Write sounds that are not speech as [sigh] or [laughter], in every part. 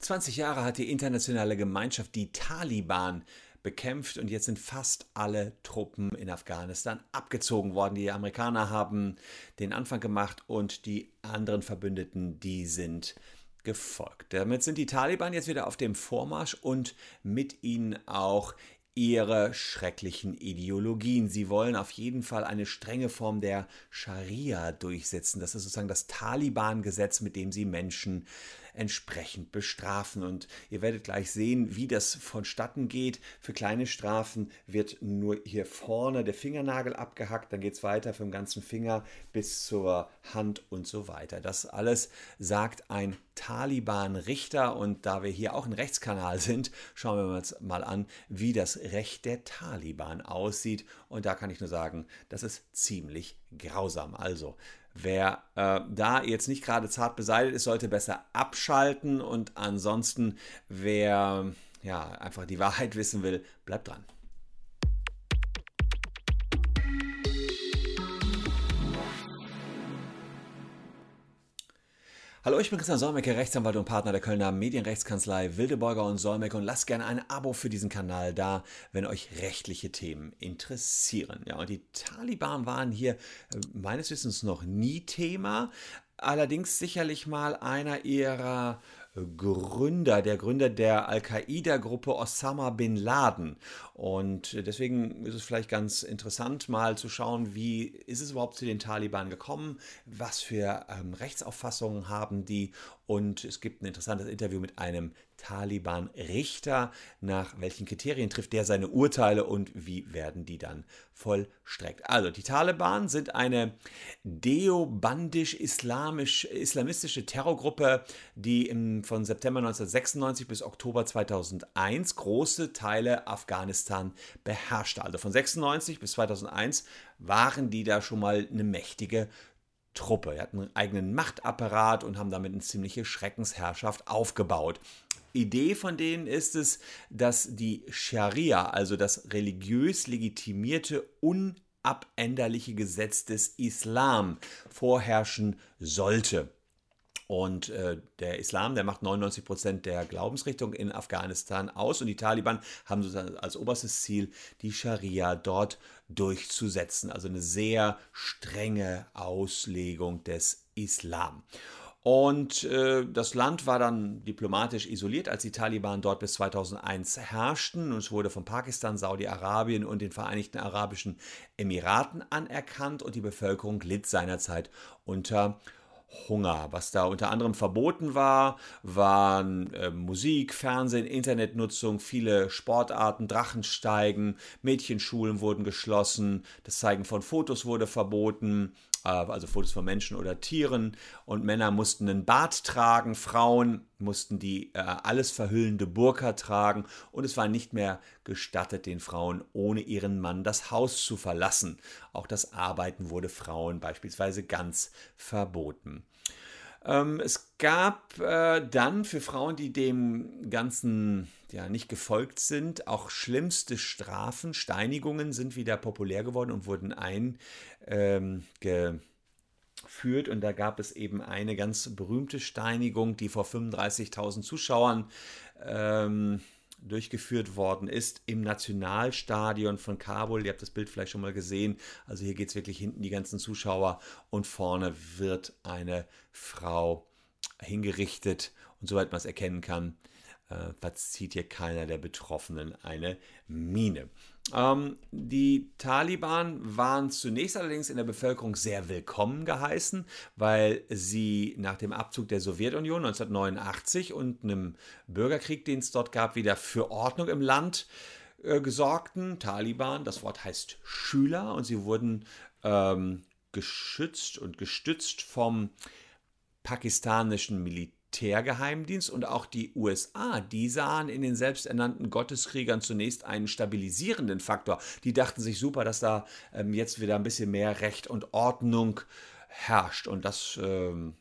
20 Jahre hat die internationale Gemeinschaft die Taliban bekämpft und jetzt sind fast alle Truppen in Afghanistan abgezogen worden. Die Amerikaner haben den Anfang gemacht und die anderen Verbündeten, die sind gefolgt. Damit sind die Taliban jetzt wieder auf dem Vormarsch und mit ihnen auch ihre schrecklichen Ideologien. Sie wollen auf jeden Fall eine strenge Form der Scharia durchsetzen. Das ist sozusagen das Taliban-Gesetz, mit dem sie Menschen entsprechend bestrafen. Und ihr werdet gleich sehen, wie das vonstatten geht. Für kleine Strafen wird nur hier vorne der Fingernagel abgehackt, dann geht es weiter vom ganzen Finger bis zur Hand und so weiter. Das alles sagt ein Taliban-Richter und da wir hier auch ein Rechtskanal sind, schauen wir uns mal an, wie das Recht der Taliban aussieht. Und da kann ich nur sagen, das ist ziemlich grausam. Also, Wer äh, da jetzt nicht gerade zart beseitigt ist, sollte besser abschalten und ansonsten, wer ja einfach die Wahrheit wissen will, bleibt dran. Hallo, ich bin Christian Solmecke, Rechtsanwalt und Partner der Kölner Medienrechtskanzlei Wildeborger und Solmecke und lasst gerne ein Abo für diesen Kanal da, wenn euch rechtliche Themen interessieren. Ja, und die Taliban waren hier äh, meines Wissens noch nie Thema, allerdings sicherlich mal einer ihrer Gründer, der Gründer der Al-Qaida-Gruppe Osama bin Laden. Und deswegen ist es vielleicht ganz interessant, mal zu schauen, wie ist es überhaupt zu den Taliban gekommen, was für ähm, Rechtsauffassungen haben die. Und es gibt ein interessantes Interview mit einem Taliban-Richter, nach welchen Kriterien trifft der seine Urteile und wie werden die dann vollstreckt. Also die Taliban sind eine deobandisch-islamistische Terrorgruppe, die im, von September 1996 bis Oktober 2001 große Teile Afghanistan beherrschte. Also von 96 bis 2001 waren die da schon mal eine mächtige Truppe. Sie hatten einen eigenen Machtapparat und haben damit eine ziemliche Schreckensherrschaft aufgebaut. Idee von denen ist es, dass die Scharia, also das religiös legitimierte, unabänderliche Gesetz des Islam vorherrschen sollte. Und äh, der Islam, der macht 99 Prozent der Glaubensrichtung in Afghanistan aus. Und die Taliban haben sozusagen als oberstes Ziel, die Scharia dort durchzusetzen. Also eine sehr strenge Auslegung des Islam. Und äh, das Land war dann diplomatisch isoliert, als die Taliban dort bis 2001 herrschten. Und es wurde von Pakistan, Saudi-Arabien und den Vereinigten Arabischen Emiraten anerkannt. Und die Bevölkerung litt seinerzeit unter Hunger. Was da unter anderem verboten war, waren äh, Musik, Fernsehen, Internetnutzung, viele Sportarten, Drachensteigen, Mädchenschulen wurden geschlossen, das Zeigen von Fotos wurde verboten, also Fotos von Menschen oder Tieren. Und Männer mussten einen Bart tragen, Frauen mussten die äh, alles verhüllende Burka tragen. Und es war nicht mehr gestattet, den Frauen ohne ihren Mann das Haus zu verlassen. Auch das Arbeiten wurde Frauen beispielsweise ganz verboten. Ähm, es gab äh, dann für Frauen, die dem Ganzen ja nicht gefolgt sind, auch schlimmste Strafen. Steinigungen sind wieder populär geworden und wurden eingeführt. Ähm, und da gab es eben eine ganz berühmte Steinigung, die vor 35.000 Zuschauern ähm, durchgeführt worden ist im Nationalstadion von Kabul. Ihr habt das Bild vielleicht schon mal gesehen. Also hier geht es wirklich hinten die ganzen Zuschauer und vorne wird eine Frau hingerichtet und soweit man es erkennen kann, äh, verzieht hier keiner der Betroffenen eine Miene. Ähm, die Taliban waren zunächst allerdings in der Bevölkerung sehr willkommen geheißen, weil sie nach dem Abzug der Sowjetunion 1989 und einem Bürgerkrieg, den es dort gab, wieder für Ordnung im Land äh, gesorgten. Taliban, das Wort heißt Schüler und sie wurden ähm, geschützt und gestützt vom pakistanischen Militär Militärgeheimdienst und auch die USA, die sahen in den selbsternannten Gotteskriegern zunächst einen stabilisierenden Faktor. Die dachten sich super, dass da ähm, jetzt wieder ein bisschen mehr Recht und Ordnung herrscht. Und das ähm,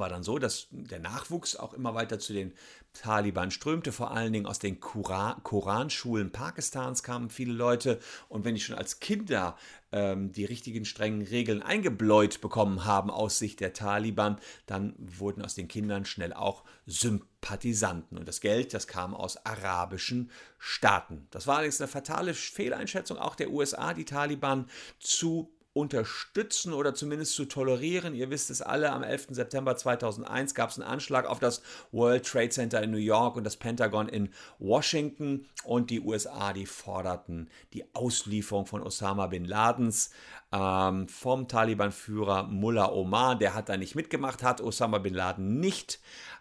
war dann so, dass der Nachwuchs auch immer weiter zu den Taliban strömte, vor allen Dingen aus den Koranschulen Pakistans kamen viele Leute. Und wenn die schon als Kinder ähm, die richtigen strengen Regeln eingebläut bekommen haben aus Sicht der Taliban, dann wurden aus den Kindern schnell auch Sympathisanten. Und das Geld, das kam aus arabischen Staaten. Das war allerdings eine fatale Fehleinschätzung auch der USA, die Taliban zu unterstützen oder zumindest zu tolerieren. Ihr wisst es alle, am 11. September 2001 gab es einen Anschlag auf das World Trade Center in New York und das Pentagon in Washington und die USA, die forderten die Auslieferung von Osama bin Ladens ähm, vom Taliban-Führer Mullah Omar. Der hat da nicht mitgemacht, hat Osama bin Laden nicht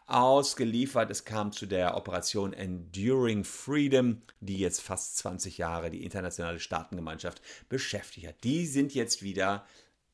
ausgeliefert. Es kam zu der Operation Enduring Freedom, die jetzt fast 20 Jahre die internationale Staatengemeinschaft beschäftigt hat. Die sind jetzt wieder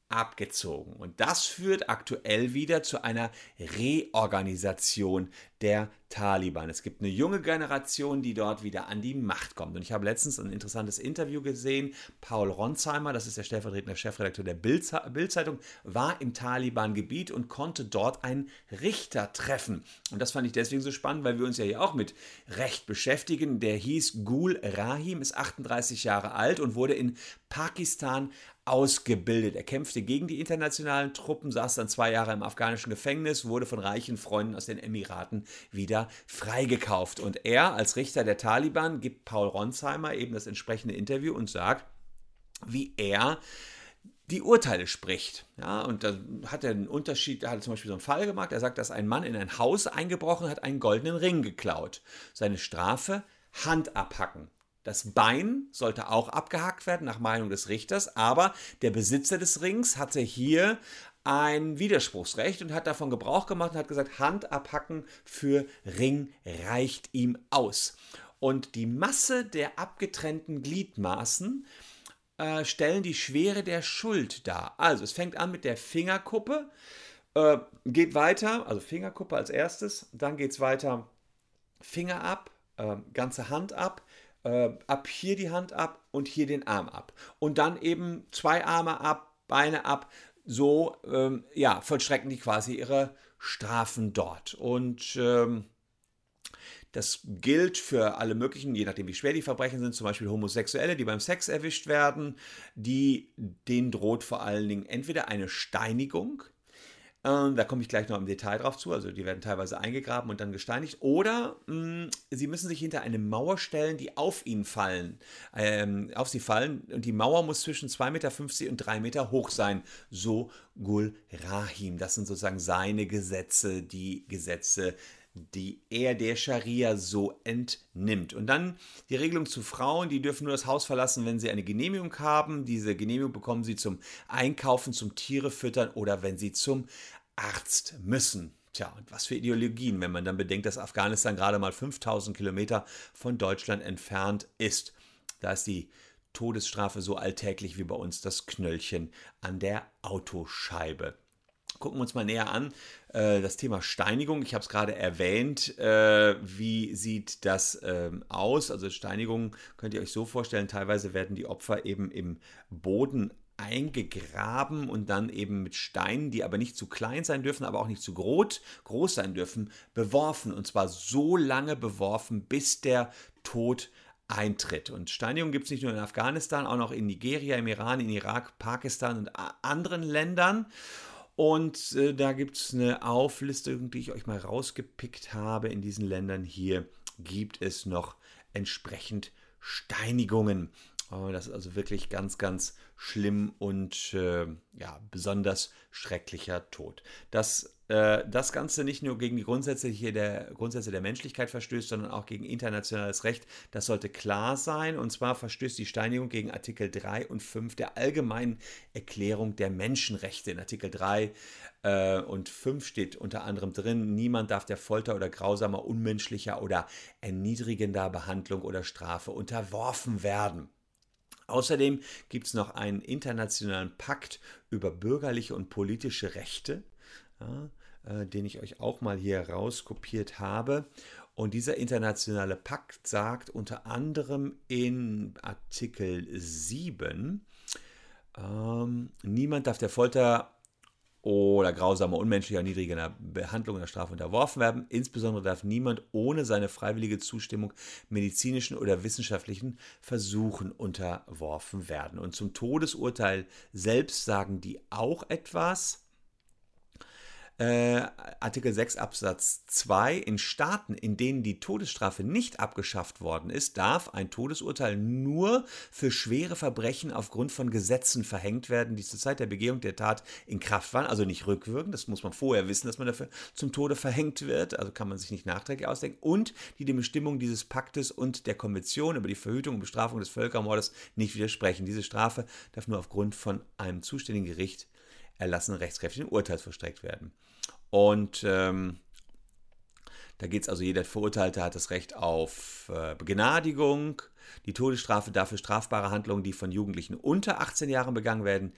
abgezogen. Und das führt aktuell wieder zu einer Reorganisation der Taliban. Es gibt eine junge Generation, die dort wieder an die Macht kommt. Und ich habe letztens ein interessantes Interview gesehen. Paul Ronsheimer, das ist der stellvertretende Chefredakteur der Bild-Zeitung, war im Taliban-Gebiet und konnte dort einen Richter treffen. Und das fand ich deswegen so spannend, weil wir uns ja hier auch mit Recht beschäftigen. Der hieß Gul Rahim, ist 38 Jahre alt und wurde in Pakistan ausgebildet. Er kämpfte gegen die internationalen Truppen, saß dann zwei Jahre im afghanischen Gefängnis, wurde von reichen Freunden aus den Emiraten wieder freigekauft. Und er als Richter der Taliban gibt Paul Ronsheimer eben das entsprechende Interview und sagt, wie er die Urteile spricht. Ja, und da hat er einen Unterschied, er hat zum Beispiel so einen Fall gemacht, er sagt, dass ein Mann in ein Haus eingebrochen hat, einen goldenen Ring geklaut. Seine Strafe, Hand abhacken. Das Bein sollte auch abgehakt werden, nach Meinung des Richters, aber der Besitzer des Rings hatte hier ein Widerspruchsrecht und hat davon Gebrauch gemacht und hat gesagt, Hand abhacken für Ring reicht ihm aus. Und die Masse der abgetrennten Gliedmaßen äh, stellen die Schwere der Schuld dar. Also es fängt an mit der Fingerkuppe, äh, geht weiter, also Fingerkuppe als erstes, dann geht es weiter Finger ab, äh, ganze Hand ab, äh, ab hier die Hand ab und hier den Arm ab. Und dann eben zwei Arme ab, Beine ab. So ähm, ja, vollstrecken die quasi ihre Strafen dort. Und ähm, das gilt für alle möglichen, je nachdem wie schwer die Verbrechen sind, zum Beispiel Homosexuelle, die beim Sex erwischt werden, die, denen droht vor allen Dingen entweder eine Steinigung, ähm, da komme ich gleich noch im Detail drauf zu. Also die werden teilweise eingegraben und dann gesteinigt. Oder mh, mm, sie müssen sich hinter eine Mauer stellen, die auf ihnen fallen, ähm, auf sie fallen. Und die Mauer muss zwischen 2,50 Meter und 3 Meter hoch sein. So Gul Rahim. Das sind sozusagen seine Gesetze, die Gesetze, die er der Scharia so entnimmt. Und dann die Regelung zu Frauen, die dürfen nur das Haus verlassen, wenn sie eine Genehmigung haben. Diese Genehmigung bekommen sie zum Einkaufen, zum Tiere füttern oder wenn sie zum Arzt müssen. Tja, und was für Ideologien, wenn man dann bedenkt, dass Afghanistan gerade mal 5000 Kilometer von Deutschland entfernt ist. Da ist die Todesstrafe so alltäglich wie bei uns das Knöllchen an der Autoscheibe. Gucken wir uns mal näher an. Äh, das Thema Steinigung, ich habe es gerade erwähnt. Äh, wie sieht das ähm, aus? Also Steinigung könnt ihr euch so vorstellen, teilweise werden die Opfer eben im Boden eingegraben und dann eben mit Steinen, die aber nicht zu klein sein dürfen, aber auch nicht zu groß, groß sein dürfen, beworfen. Und zwar so lange beworfen, bis der Tod eintritt. Und Steinigung gibt es nicht nur in Afghanistan, auch noch in Nigeria, im Iran, in Irak, Pakistan und anderen Ländern. Und äh, da gibt es eine Auflistung, die ich euch mal rausgepickt habe. In diesen Ländern hier gibt es noch entsprechend Steinigungen. Oh, das ist also wirklich ganz, ganz schlimm und äh, ja, besonders schrecklicher Tod. Dass äh, das Ganze nicht nur gegen die Grundsätze der Grundsätze der Menschlichkeit verstößt, sondern auch gegen internationales Recht, das sollte klar sein. Und zwar verstößt die Steinigung gegen Artikel 3 und 5 der Allgemeinen Erklärung der Menschenrechte. In Artikel 3 äh, und 5 steht unter anderem drin, niemand darf der Folter oder grausamer, unmenschlicher oder erniedrigender Behandlung oder Strafe unterworfen werden. Außerdem gibt es noch einen internationalen Pakt über bürgerliche und politische Rechte, ja, äh, den ich euch auch mal hier rauskopiert habe. Und dieser internationale Pakt sagt unter anderem in Artikel 7, ähm, niemand darf der Folter oder grausamer, unmenschlicher, niedriger Behandlung oder Strafe unterworfen werden. Insbesondere darf niemand ohne seine freiwillige Zustimmung medizinischen oder wissenschaftlichen Versuchen unterworfen werden. Und zum Todesurteil selbst sagen die auch etwas. Äh, Artikel 6 Absatz 2, in Staaten, in denen die Todesstrafe nicht abgeschafft worden ist, darf ein Todesurteil nur für schwere Verbrechen aufgrund von Gesetzen verhängt werden, die zur Zeit der Begehung der Tat in Kraft waren, also nicht rückwirkend, das muss man vorher wissen, dass man dafür zum Tode verhängt wird, also kann man sich nicht nachträglich ausdenken, und die den Bestimmungen dieses Paktes und der Konvention über die Verhütung und Bestrafung des Völkermordes nicht widersprechen. Diese Strafe darf nur aufgrund von einem zuständigen Gericht erlassenen rechtskräftigen Urteils verstreckt werden. Und ähm, da geht es also, jeder Verurteilte hat das Recht auf äh, Begnadigung. Die Todesstrafe dafür strafbare Handlungen, die von Jugendlichen unter 18 Jahren begangen werden,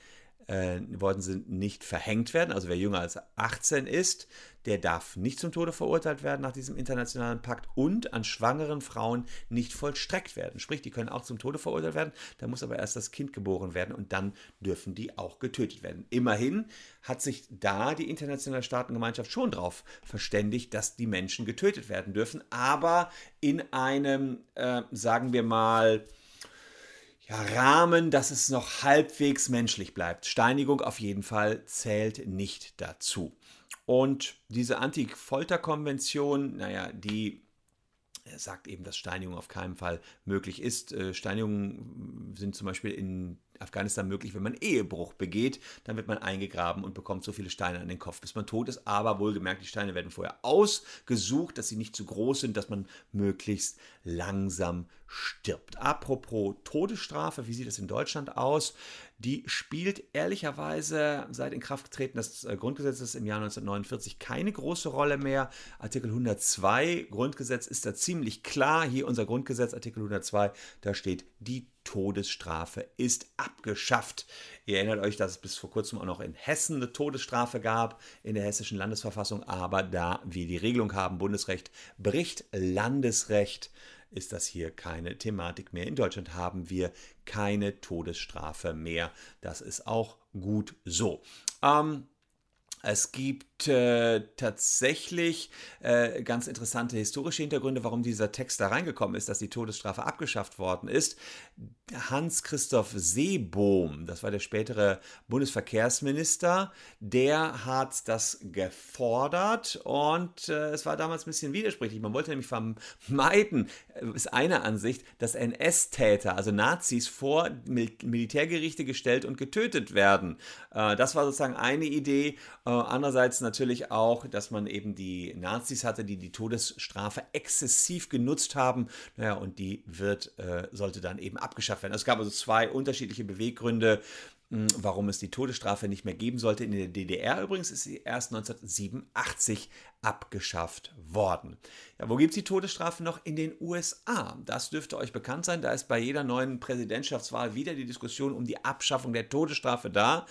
äh, worden sind, nicht verhängt werden. Also wer jünger als 18 ist, der darf nicht zum Tode verurteilt werden nach diesem internationalen Pakt und an schwangeren Frauen nicht vollstreckt werden. Sprich, die können auch zum Tode verurteilt werden, da muss aber erst das Kind geboren werden und dann dürfen die auch getötet werden. Immerhin hat sich da die internationale Staatengemeinschaft schon darauf verständigt, dass die Menschen getötet werden dürfen, aber in einem, äh, sagen wir mal, ja, Rahmen, dass es noch halbwegs menschlich bleibt. Steinigung auf jeden Fall zählt nicht dazu. Und diese Anti-Folter-Konvention, naja, die sagt eben, dass Steinigung auf keinen Fall möglich ist. Äh, Steinigungen sind zum Beispiel in Afghanistan möglich, wenn man Ehebruch begeht, dann wird man eingegraben und bekommt so viele Steine an den Kopf, bis man tot ist. Aber wohlgemerkt, die Steine werden vorher ausgesucht, dass sie nicht zu groß sind, dass man möglichst langsam stirbt. Apropos Todesstrafe, wie sieht es in Deutschland aus? Die spielt ehrlicherweise seit Inkrafttreten des äh, Grundgesetzes im Jahr 1949 keine große Rolle mehr. Artikel 102 Grundgesetz ist da ziemlich klar. Hier unser Grundgesetz, Artikel 102, da steht, die Todesstrafe ist abgeschafft. Ihr erinnert euch, dass es bis vor kurzem auch noch in Hessen eine Todesstrafe gab, in der hessischen Landesverfassung, aber da wir die Regelung haben, Bundesrecht bricht Landesrecht, ist das hier keine Thematik mehr. In Deutschland haben wir keine Todesstrafe mehr. Das ist auch gut so. Ähm, es gibt äh, tatsächlich äh, ganz interessante historische Hintergründe, warum dieser Text da reingekommen ist, dass die Todesstrafe abgeschafft worden ist. Hans-Christoph Seebohm, das war der spätere Bundesverkehrsminister, der hat das gefordert und äh, es war damals ein bisschen widersprüchlich. Man wollte nämlich vermeiden, äh, ist eine Ansicht, dass NS-Täter, also Nazis, vor Mil Militärgerichte gestellt und getötet werden. Äh, das war sozusagen eine Idee. Äh, andererseits natürlich auch, dass man eben die Nazis hatte, die die Todesstrafe exzessiv genutzt haben. Naja, und die wird, äh, sollte dann eben abgeschafft werden. Es gab also zwei unterschiedliche Beweggründe, warum es die Todesstrafe nicht mehr geben sollte. In der DDR übrigens ist sie erst 1987 abgeschafft worden. Ja, wo gibt es die Todesstrafe noch? In den USA. Das dürfte euch bekannt sein. Da ist bei jeder neuen Präsidentschaftswahl wieder die Diskussion um die Abschaffung der Todesstrafe da.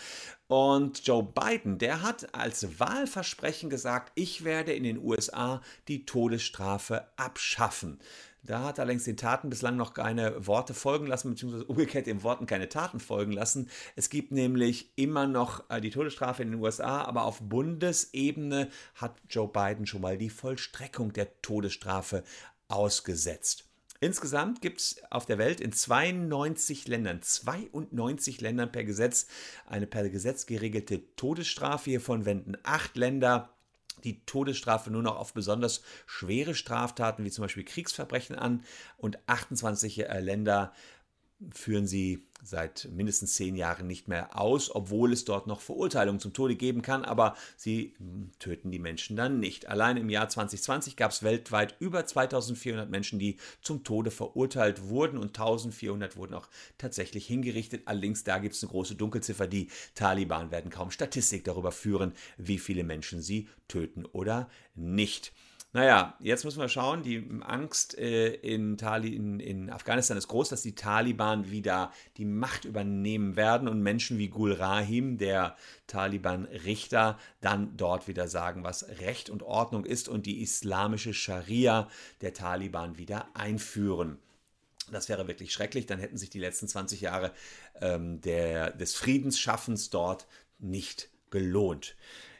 Und Joe Biden, der hat als Wahlversprechen gesagt, ich werde in den USA die Todesstrafe abschaffen. Da hat er allerdings den Taten bislang noch keine Worte folgen lassen, beziehungsweise umgekehrt den Worten keine Taten folgen lassen. Es gibt nämlich immer noch äh, die Todesstrafe in den USA, aber auf Bundesebene hat Joe Biden schon mal die Vollstreckung der Todesstrafe ausgesetzt. Insgesamt gibt es auf der Welt in 92 Ländern, 92 Ländern per Gesetz, eine per Gesetz geregelte Todesstrafe. Hiervon wenden acht Länder die Todesstrafe nur noch auf besonders schwere Straftaten wie zum Beispiel Kriegsverbrechen an. Und 28 äh, Länder führen sie seit mindestens zehn Jahren nicht mehr aus, obwohl es dort noch Verurteilungen zum Tode geben kann, aber sie hm, töten die Menschen dann nicht. Allein im Jahr 2020 gab es weltweit über 2400 Menschen, die zum Tode verurteilt wurden und 1400 wurden auch tatsächlich hingerichtet. Allerdings da gibt es eine große Dunkelziffer. Die Taliban werden kaum Statistik darüber führen, wie viele Menschen sie töten oder nicht. Naja, jetzt müssen wir schauen. Die Angst äh, in, Tali in, in, Afghanistan ist groß, dass die Taliban wieder die Macht übernehmen werden und Menschen wie Gul Rahim, der Taliban-Richter, dann dort wieder sagen, was Recht und Ordnung ist und die islamische Scharia der Taliban wieder einführen. Das wäre wirklich schrecklich. Dann hätten sich die letzten 20 Jahre ähm, der, des Friedensschaffens dort nicht gelohnt.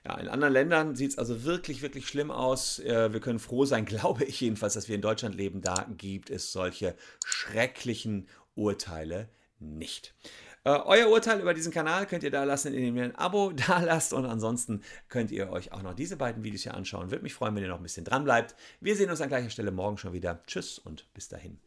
Ja, in anderen Ländern sieht es also wirklich, wirklich schlimm aus. Äh, wir können froh sein, [laughs] glaube ich jedenfalls, dass wir in Deutschland leben. Da gibt es solche schrecklichen Urteile nicht. Äh, euer Urteil über diesen Kanal könnt ihr da lassen, indem ihr ein Abo [laughs] da lasst. Und ansonsten könnt ihr euch auch noch diese beiden Videos hier anschauen. Würde mich freuen, wenn ihr noch ein bisschen dran bleibt. Wir sehen uns an gleicher Stelle morgen schon wieder. Tschüss und bis dahin.